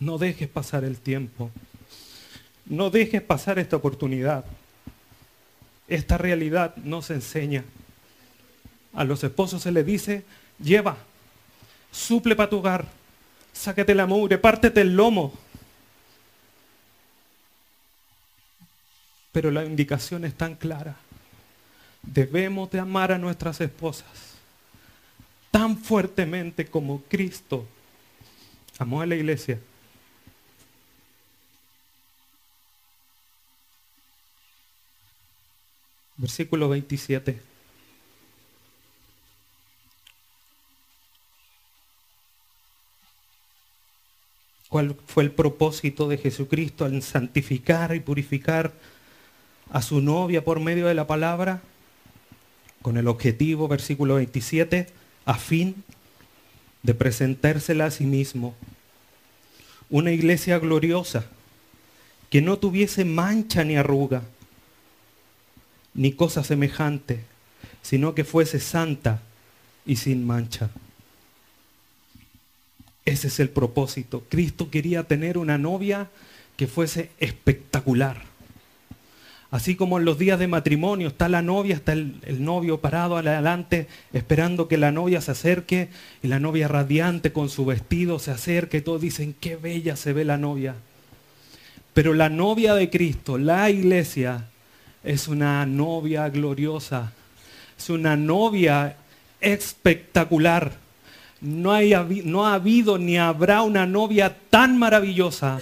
No dejes pasar el tiempo. No dejes pasar esta oportunidad. Esta realidad no se enseña. A los esposos se les dice, lleva, suple para tu hogar, sáquete la mugre, pártete el lomo. Pero la indicación es tan clara. debemos de amar a nuestras esposas tan fuertemente como Cristo amó a la iglesia. Versículo 27. ¿Cuál fue el propósito de Jesucristo al santificar y purificar a su novia por medio de la palabra? Con el objetivo, versículo 27, a fin de presentársela a sí mismo. Una iglesia gloriosa, que no tuviese mancha ni arruga, ni cosa semejante, sino que fuese santa y sin mancha. Ese es el propósito. Cristo quería tener una novia que fuese espectacular. Así como en los días de matrimonio está la novia, está el, novio parado adelante esperando que la novia se acerque y la novia radiante con su vestido se acerque y todos dicen, qué bella se ve la novia. Pero la novia de Cristo, la iglesia, es una novia gloriosa, es una novia espectacular. No, ha habido ni habrá una novia tan maravillosa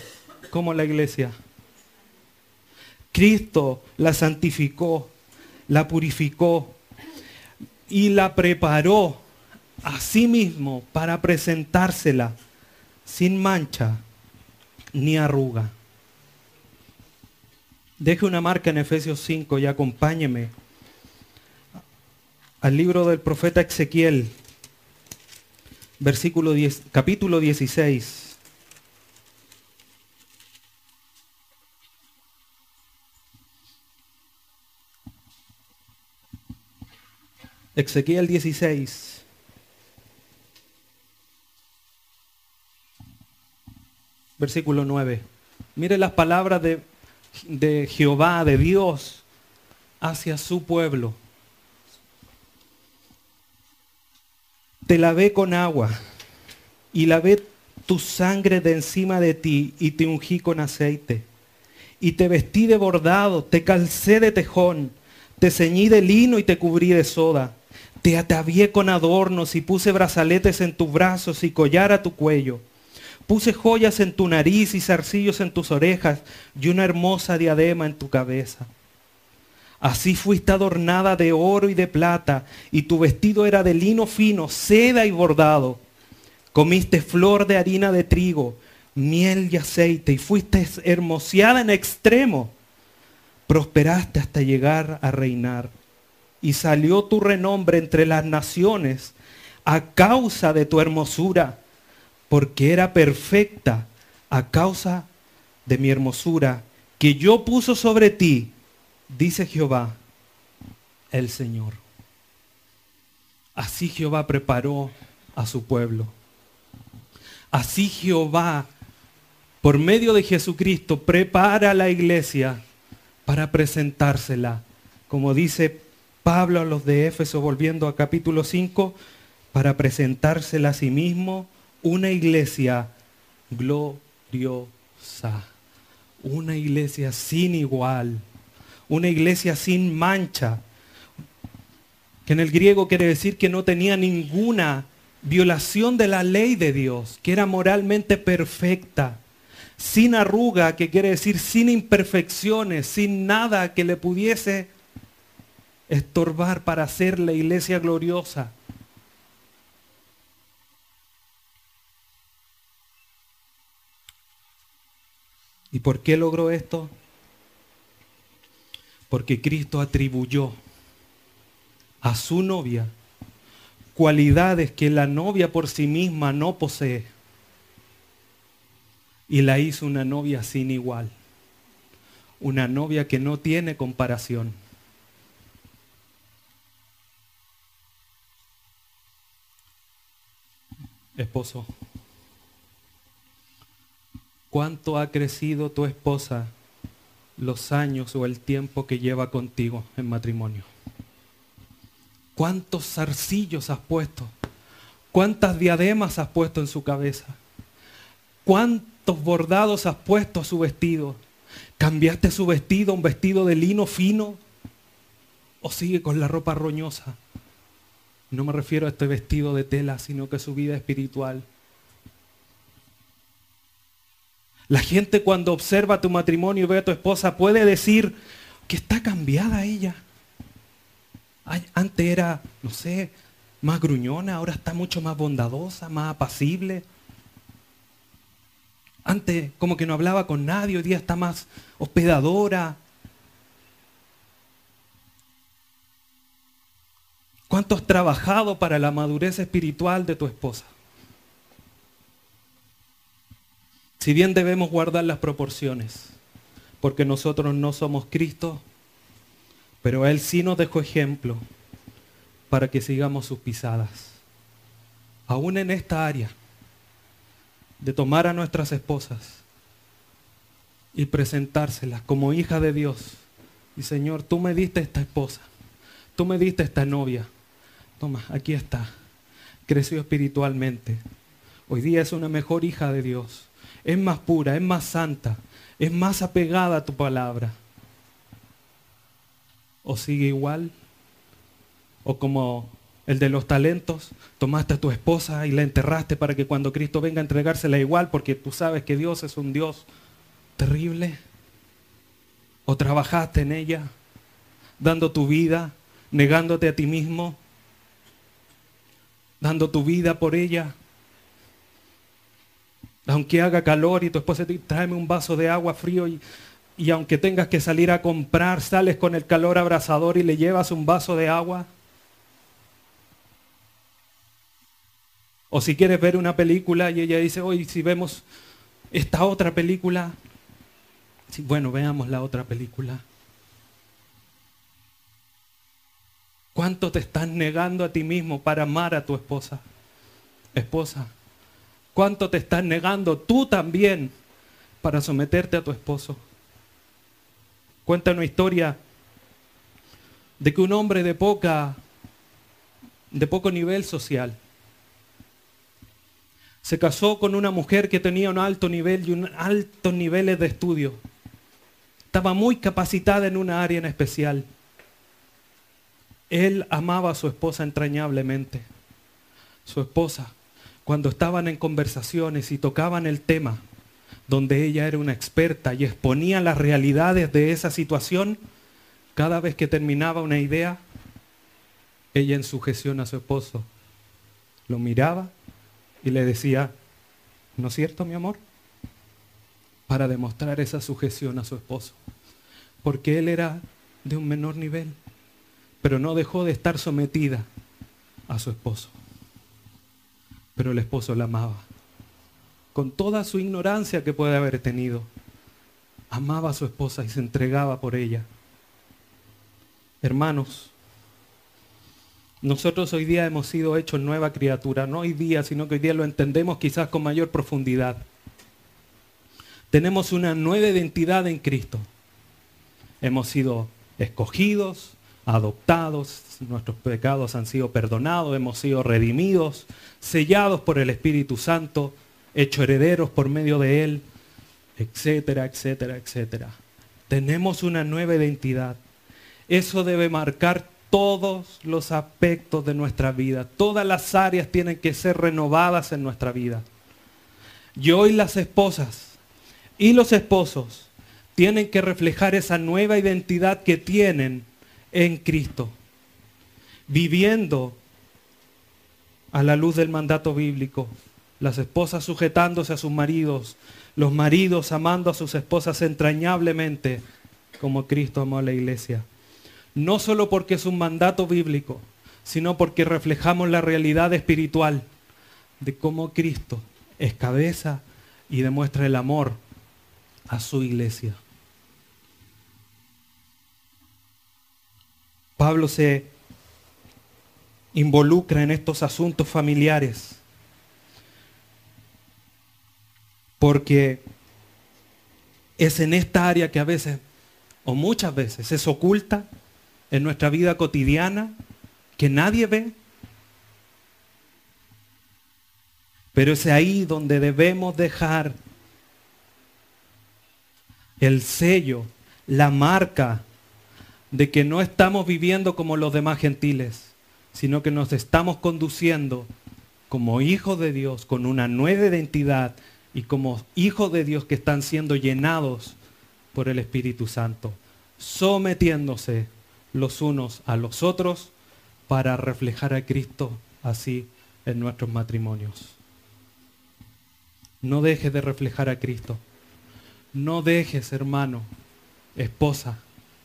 como la iglesia. Cristo la santificó, la purificó y la preparó a sí mismo para presentársela sin mancha ni arruga. Deje una marca en Efesios 5 y acompáñeme al libro del profeta Ezequiel, versículo 10, capítulo 16. Ezequiel 16. Versículo 9. Mire las palabras de de Jehová, de Dios, hacia su pueblo. Te lavé con agua y lavé tu sangre de encima de ti y te ungí con aceite. Y te vestí de bordado, te calcé de tejón, te ceñí de lino y te cubrí de soda. Te atavié con adornos y puse brazaletes en tus brazos y collar a tu cuello Puse joyas en tu nariz y zarcillos en tus orejas y una hermosa diadema en tu cabeza. Así fuiste adornada de oro y de plata, y tu vestido era de lino fino, seda y bordado. Comiste flor de harina de trigo, miel y aceite, y fuiste hermoseada en extremo. Prosperaste hasta llegar a reinar. Y salió tu renombre entre las naciones a causa de tu hermosura porque era perfecta a causa de mi hermosura que yo puso sobre ti, dice Jehová, el Señor. Así Jehová preparó a su pueblo. Así Jehová, por medio de Jesucristo, prepara a la iglesia para presentársela. Como dice Pablo a los de Éfeso, volviendo a capítulo 5, para presentársela a sí mismo una iglesia gloriosa, una iglesia sin igual, una iglesia sin mancha, que en el griego quiere decir que no tenía ninguna violación de la ley de Dios, que era moralmente perfecta, sin arruga, que quiere decir sin imperfecciones, sin nada que le pudiese estorbar para ser la iglesia gloriosa. ¿Y por qué logró esto? Porque Cristo atribuyó a su novia cualidades que la novia por sí misma no posee. Y la hizo una novia sin igual. Una novia que no tiene comparación. Esposo, ¿Cuánto ha crecido tu esposa los años o el tiempo que lleva contigo en matrimonio? ¿Cuántos zarcillos has puesto? ¿Cuántas diademas has puesto en su cabeza? ¿Cuántos bordados has puesto a su vestido? ¿Cambiaste su vestido a un vestido de lino fino? o sigue con la ropa roñosa. No me refiero a este vestido de tela, sino que su vida espiritual. La gente cuando observa tu matrimonio y ve a tu esposa puede decir que está cambiada ella. Antes era, no sé, más gruñona, ahora está mucho más bondadosa, más apacible. Antes como que no hablaba con nadie, hoy día está más hospedadora. ¿Cuánto has trabajado para la madurez espiritual de tu esposa? Si bien debemos guardar las proporciones, porque nosotros no somos Cristo, pero Él sí nos dejó ejemplo para que sigamos sus pisadas. Aún en esta área de tomar a nuestras esposas y presentárselas como hija de Dios. Y Señor, tú me diste esta esposa, tú me diste esta novia. Toma, aquí está. Creció espiritualmente. Hoy día es una mejor hija de Dios. Es más pura, es más santa, es más apegada a tu palabra. O sigue igual o como el de los talentos, tomaste a tu esposa y la enterraste para que cuando Cristo venga a entregársela igual, porque tú sabes que Dios es un Dios terrible. O trabajaste en ella, dando tu vida, negándote a ti mismo, dando tu vida por ella. Aunque haga calor y tu esposa te tráeme un vaso de agua frío y, y aunque tengas que salir a comprar, sales con el calor abrasador y le llevas un vaso de agua. O si quieres ver una película y ella dice, hoy si vemos esta otra película, bueno, veamos la otra película. ¿Cuánto te estás negando a ti mismo para amar a tu esposa? Esposa, ¿cuánto te estás negando tú también para someterte a tu esposo? Cuenta una historia de que un hombre de poca de poco nivel social se casó con una mujer que tenía un alto nivel y un altos niveles de estudio. Estaba muy capacitada en una área en especial. Él amaba a su esposa entrañablemente. Su esposa, cuando estaban en conversaciones y tocaban el tema, donde ella era una experta y exponía las realidades de esa situación, cada vez que terminaba una idea, ella en sujeción a su esposo lo miraba y le decía, ¿no es cierto, mi amor? Para demostrar esa sujeción a su esposo. Porque él era de un menor nivel, pero no dejó de estar sometida a su esposo. Pero el esposo la amaba. Con toda su ignorancia que puede haber tenido, amaba a su esposa y se entregaba por ella. Hermanos, nosotros hoy día hemos sido hechos nueva criatura, no hoy día, sino que hoy día lo entendemos quizás con mayor profundidad. Tenemos una nueva identidad en Cristo. Hemos sido escogidos, adoptados, nuestros pecados han sido perdonados, hemos sido redimidos, sellados por el Espíritu Santo, hechos herederos por medio de Él, etcétera, etcétera, etcétera. Tenemos una nueva identidad. Eso debe marcar todos los aspectos de nuestra vida. Todas las áreas tienen que ser renovadas en nuestra vida. Y hoy las esposas y los esposos tienen que reflejar esa nueva identidad que tienen en Cristo, viviendo a la luz del mandato bíblico, las esposas sujetándose a sus maridos, los maridos amando a sus esposas entrañablemente, como Cristo amó a la iglesia no solo porque es un mandato bíblico, sino porque reflejamos la realidad espiritual de cómo Cristo es cabeza y demuestra el amor a su iglesia. Pablo se involucra en estos asuntos familiares porque es en esta área que a veces, o muchas veces, es oculta en nuestra vida cotidiana que nadie ve. Pero es ahí donde debemos dejar el sello, la marca de que no estamos viviendo como los demás gentiles, sino que nos estamos conduciendo como hijos de Dios, con una nueva identidad y como hijos de Dios que están siendo llenados por el Espíritu Santo, sometiéndose los unos a los otros para reflejar a Cristo así en nuestros matrimonios. No dejes de reflejar a Cristo. No dejes, hermano, esposa,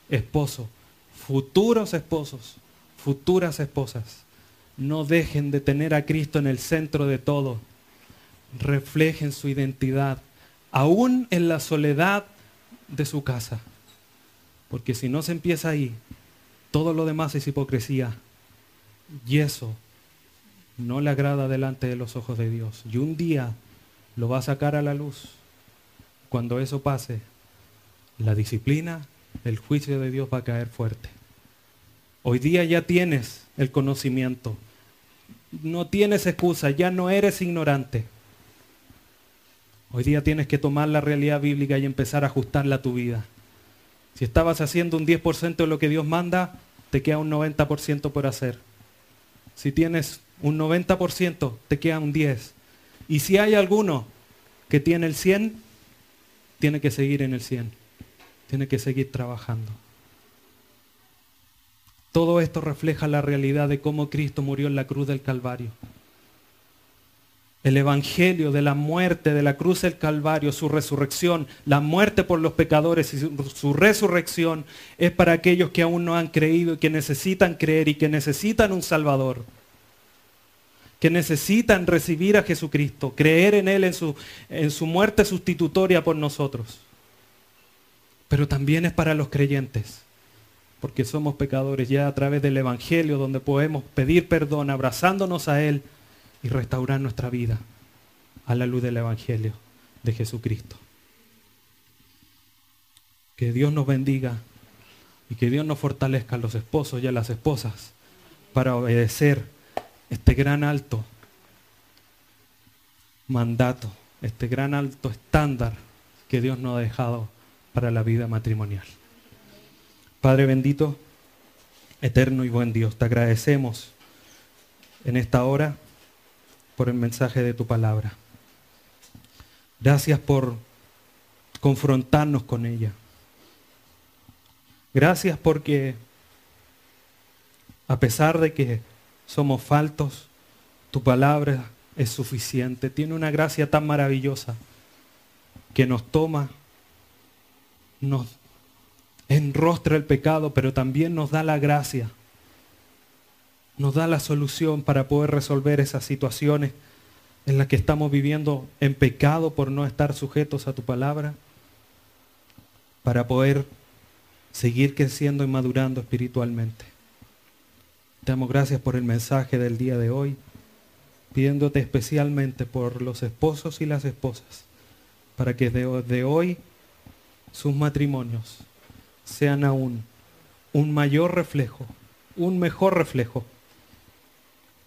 esposo, futuros esposos, futuras esposas, no dejen de tener a Cristo en el centro de todo. Reflejen su identidad, aún en la soledad de su casa. Porque si no se empieza ahí, todo lo demás es hipocresía. Y eso no le agrada delante de los ojos de Dios. Y un día lo va a sacar a la luz. Cuando eso pase, la disciplina, el juicio de Dios va a caer fuerte. Hoy día ya tienes el conocimiento. No tienes excusa, ya no eres ignorante. Hoy día tienes que tomar la realidad bíblica y empezar a ajustarla a tu vida. Si estabas haciendo un 10% de lo que Dios manda, te queda un 90% por hacer. Si tienes un 90%, te queda un 10%. Y si hay alguno que tiene el 100, tiene que seguir en el 100. Tiene que seguir trabajando. Todo esto refleja la realidad de cómo Cristo murió en la cruz del Calvario. El Evangelio de la muerte de la cruz del Calvario, su resurrección, la muerte por los pecadores y su, su, resurrección es para aquellos que aún no han creído y que necesitan creer y que necesitan un Salvador que necesitan recibir a Jesucristo, creer en Él, en su, en su muerte sustitutoria por nosotros. Pero también es para los creyentes, porque somos pecadores ya a través del Evangelio, donde podemos pedir perdón abrazándonos a Él y restaurar nuestra vida a la luz del Evangelio de Jesucristo. Que Dios nos bendiga y que Dios nos fortalezca a los esposos y a las esposas para obedecer este gran alto mandato, este gran alto estándar que Dios nos ha dejado para la vida matrimonial. Padre bendito, eterno y buen Dios, te agradecemos en esta hora por el mensaje de tu palabra. Gracias por confrontarnos con ella. Gracias porque a pesar de que somos faltos, tu palabra es suficiente. Tiene una gracia tan maravillosa que nos toma, nos enrostra el pecado, pero también nos da la gracia, nos da la solución para poder resolver esas situaciones en las que estamos viviendo en pecado por no estar sujetos a tu palabra, para poder seguir creciendo y madurando espiritualmente. Te damos gracias por el mensaje del día de hoy, pidiéndote especialmente por los esposos y las esposas, para que de, hoy sus matrimonios sean aún un mayor reflejo, un mejor reflejo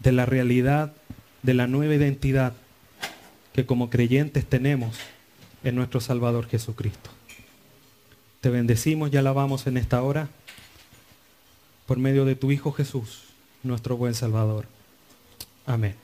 de la realidad, de la nueva identidad que como creyentes tenemos en nuestro Salvador Jesucristo. Te bendecimos y alabamos en esta hora por medio de tu Hijo Jesús nuestro buen Salvador. Amén.